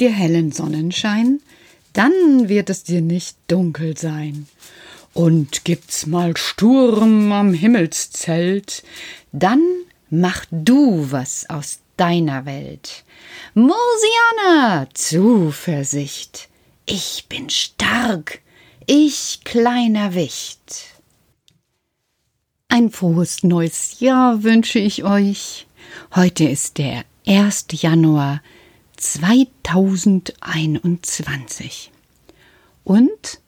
dir hellen Sonnenschein, dann wird es dir nicht dunkel sein. Und gibt's mal Sturm am Himmelszelt, dann mach du was aus deiner Welt. Mosiana, Zuversicht, ich bin stark, ich kleiner Wicht. Ein frohes neues Jahr wünsche ich euch. Heute ist der 1. Januar 2021 und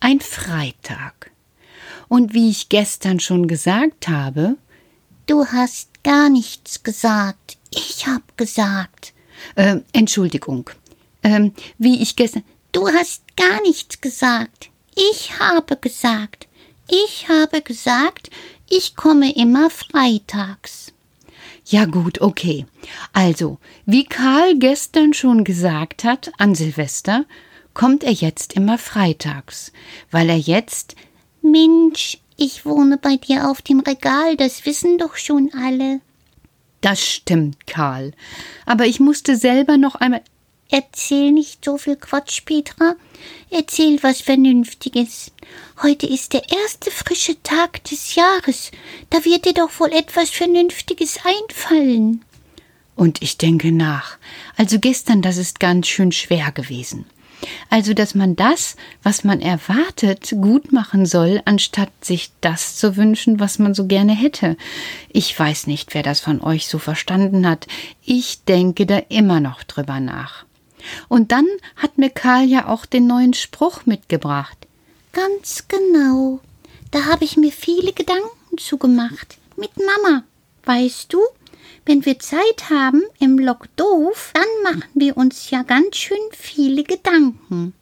ein Freitag. Und wie ich gestern schon gesagt habe, du hast gar nichts gesagt. Ich hab gesagt. Äh, Entschuldigung. Ähm, wie ich gestern. Du hast gar nichts gesagt. Ich habe gesagt. Ich habe gesagt, ich komme immer freitags. Ja gut, okay. Also, wie Karl gestern schon gesagt hat, an Silvester kommt er jetzt immer freitags, weil er jetzt Mensch, ich wohne bei dir auf dem Regal, das wissen doch schon alle. Das stimmt, Karl. Aber ich musste selber noch einmal Erzähl nicht so viel Quatsch, Petra. Erzähl was Vernünftiges. Heute ist der erste frische Tag des Jahres. Da wird dir doch wohl etwas Vernünftiges einfallen. Und ich denke nach. Also gestern, das ist ganz schön schwer gewesen. Also, dass man das, was man erwartet, gut machen soll, anstatt sich das zu wünschen, was man so gerne hätte. Ich weiß nicht, wer das von euch so verstanden hat. Ich denke da immer noch drüber nach. Und dann hat mir Karl ja auch den neuen Spruch mitgebracht. Ganz genau. Da habe ich mir viele Gedanken zugemacht. Mit Mama. Weißt du, wenn wir Zeit haben im Lok doof, dann machen wir uns ja ganz schön viele Gedanken.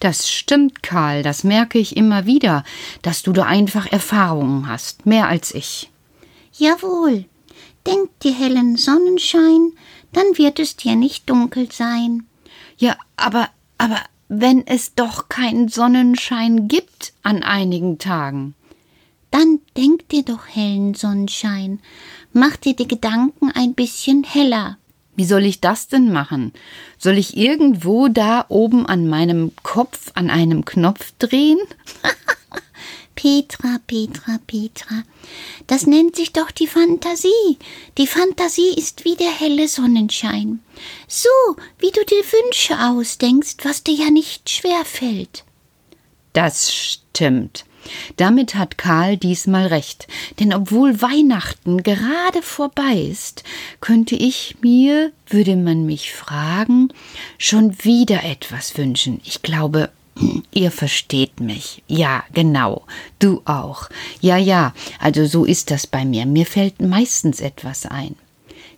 Das stimmt, Karl, das merke ich immer wieder, dass du da einfach Erfahrungen hast, mehr als ich. Jawohl. Denk dir hellen Sonnenschein, dann wird es dir nicht dunkel sein. Ja, aber, aber wenn es doch keinen Sonnenschein gibt an einigen Tagen. Dann denk dir doch hellen Sonnenschein. Mach dir die Gedanken ein bisschen heller. Wie soll ich das denn machen? Soll ich irgendwo da oben an meinem Kopf an einem Knopf drehen? Petra, Petra, Petra. Das nennt sich doch die Fantasie. Die Fantasie ist wie der helle Sonnenschein. So, wie du dir Wünsche ausdenkst, was dir ja nicht schwer fällt. Das stimmt. Damit hat Karl diesmal recht, denn obwohl Weihnachten gerade vorbei ist, könnte ich mir, würde man mich fragen, schon wieder etwas wünschen. Ich glaube, Ihr versteht mich. Ja, genau. Du auch. Ja, ja, also so ist das bei mir. Mir fällt meistens etwas ein.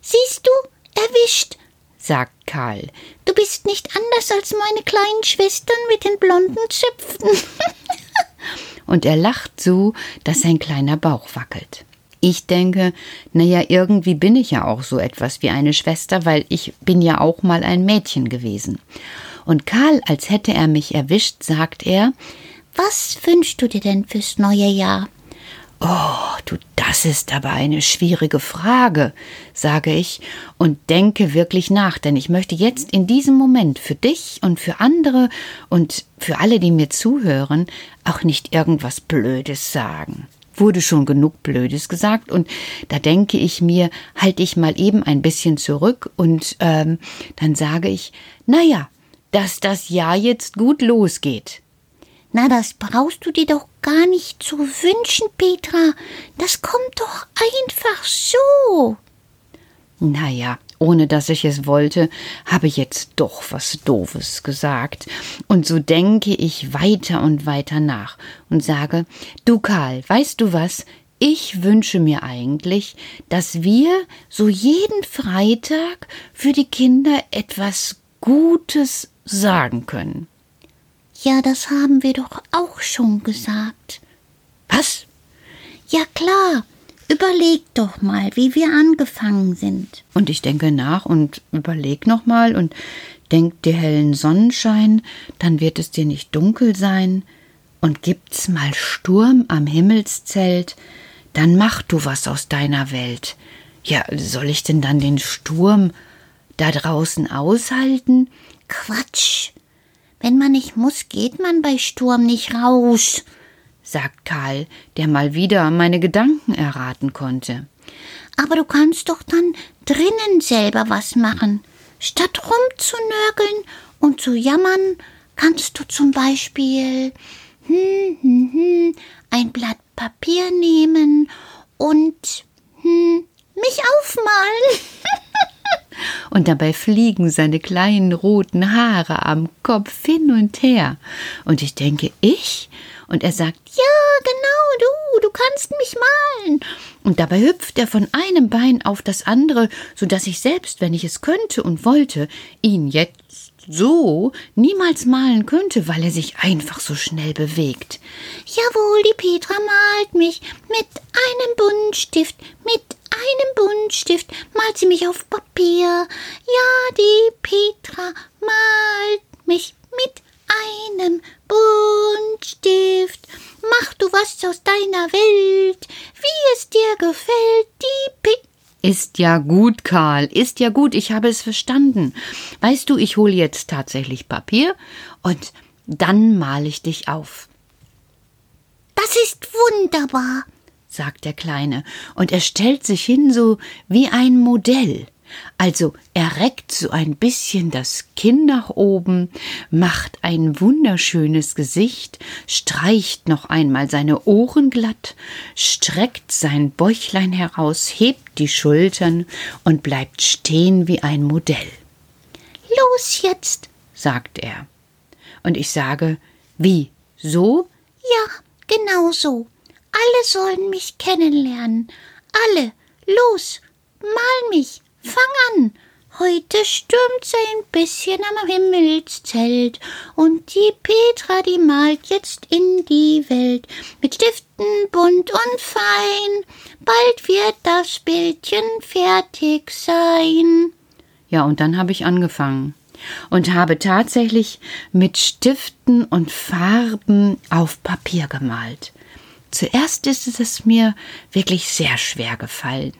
Siehst du, erwischt, sagt Karl. Du bist nicht anders als meine kleinen Schwestern mit den blonden Zöpfen. Und er lacht so, dass sein kleiner Bauch wackelt. Ich denke, na ja, irgendwie bin ich ja auch so etwas wie eine Schwester, weil ich bin ja auch mal ein Mädchen gewesen. Und Karl, als hätte er mich erwischt, sagt er Was wünschst du dir denn fürs neue Jahr? Oh, du, das ist aber eine schwierige Frage, sage ich und denke wirklich nach, denn ich möchte jetzt in diesem Moment für dich und für andere und für alle, die mir zuhören, auch nicht irgendwas Blödes sagen. Wurde schon genug Blödes gesagt und da denke ich mir, halte ich mal eben ein bisschen zurück und ähm, dann sage ich, na ja, dass das Jahr jetzt gut losgeht. Na, das brauchst du dir doch gar nicht zu wünschen, Petra. Das kommt doch einfach so. Na ja, ohne dass ich es wollte, habe jetzt doch was Doofes gesagt. Und so denke ich weiter und weiter nach und sage, du Karl, weißt du was? Ich wünsche mir eigentlich, dass wir so jeden Freitag für die Kinder etwas Gutes sagen können. Ja, das haben wir doch auch schon gesagt. Was? Ja klar. Überleg doch mal, wie wir angefangen sind. Und ich denke nach und überleg noch mal und denk dir hellen Sonnenschein, dann wird es dir nicht dunkel sein. Und gibt's mal Sturm am Himmelszelt, dann mach du was aus deiner Welt. Ja, soll ich denn dann den Sturm da draußen aushalten? Quatsch. Wenn man nicht muss, geht man bei Sturm nicht raus, sagt Karl, der mal wieder meine Gedanken erraten konnte. Aber du kannst doch dann drinnen selber was machen. Statt rumzunörgeln und zu jammern, kannst du zum Beispiel hm, hm, hm, ein Blatt Papier nehmen und hm, mich aufmalen. und dabei fliegen seine kleinen roten Haare am Kopf hin und her. Und ich denke, ich? Und er sagt, ja, genau, du, du kannst mich malen. Und dabei hüpft er von einem Bein auf das andere, so dass ich selbst, wenn ich es könnte und wollte, ihn jetzt so niemals malen könnte, weil er sich einfach so schnell bewegt. Jawohl, die Petra malt mich mit einem Buntstift, mit einem Buntstift malt sie mich auf Papier. Ja, die Petra malt mich mit einem Buntstift. Mach du was aus deiner Welt, wie es dir gefällt, die Petra. Ist ja gut, Karl, ist ja gut, ich habe es verstanden. Weißt du, ich hole jetzt tatsächlich Papier und dann male ich dich auf. Das ist wunderbar, sagt der Kleine, und er stellt sich hin so wie ein Modell. Also er reckt so ein bisschen das Kinn nach oben, macht ein wunderschönes Gesicht, streicht noch einmal seine Ohren glatt, streckt sein Bäuchlein heraus, hebt die Schultern und bleibt stehen wie ein Modell. Los jetzt, sagt er. Und ich sage, wie, so? Ja, genau so. Alle sollen mich kennenlernen. Alle. Los, mal mich. Fang an. Heute stürmt's ein bisschen am Himmelszelt und die Petra, die malt jetzt in die Welt mit Stiften bunt und fein. Bald wird das Bildchen fertig sein. Ja, und dann habe ich angefangen und habe tatsächlich mit Stiften und Farben auf Papier gemalt. Zuerst ist es mir wirklich sehr schwer gefallen.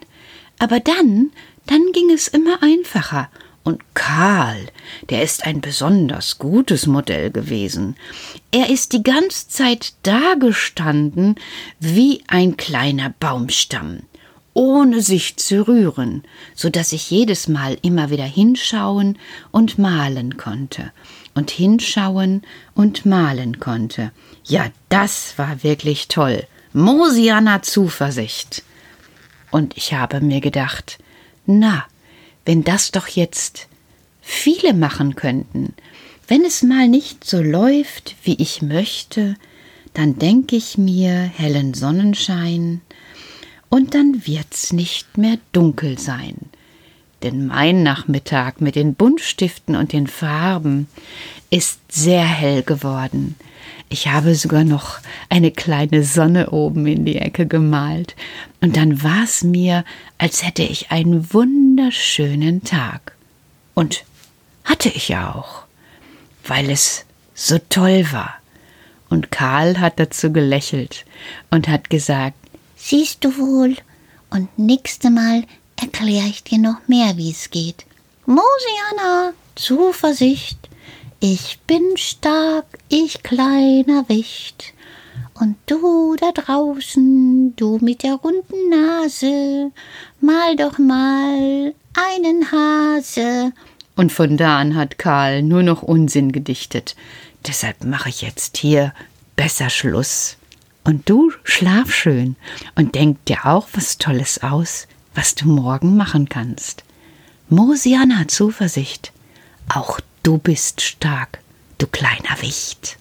Aber dann, dann ging es immer einfacher. Und Karl, der ist ein besonders gutes Modell gewesen. Er ist die ganze Zeit dagestanden wie ein kleiner Baumstamm, ohne sich zu rühren, so dass ich jedes Mal immer wieder hinschauen und malen konnte und hinschauen und malen konnte. Ja, das war wirklich toll. Mosianer Zuversicht. Und ich habe mir gedacht, na, wenn das doch jetzt viele machen könnten, wenn es mal nicht so läuft, wie ich möchte, dann denke ich mir hellen Sonnenschein, und dann wird's nicht mehr dunkel sein. Denn mein Nachmittag mit den Buntstiften und den Farben ist sehr hell geworden. Ich habe sogar noch eine kleine Sonne oben in die Ecke gemalt, und dann war es mir, als hätte ich einen wunderschönen Tag. Und hatte ich ja auch, weil es so toll war. Und Karl hat dazu gelächelt und hat gesagt, Siehst du wohl, und nächste Mal erkläre ich dir noch mehr, wie es geht. Mosiana, Zuversicht, ich bin stark, ich kleiner Wicht. Und du da draußen, du mit der runden Nase, mal doch mal einen Hase. Und von da an hat Karl nur noch Unsinn gedichtet. Deshalb mache ich jetzt hier besser Schluss. Und du schlaf schön und denk dir auch was Tolles aus, was du morgen machen kannst. Mosiana Zuversicht. Auch Du bist stark, du kleiner Wicht.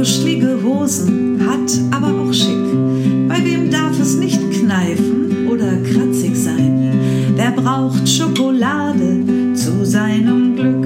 Duschelige Hosen, hat aber auch schick. Bei wem darf es nicht kneifen oder kratzig sein? Wer braucht Schokolade zu seinem Glück?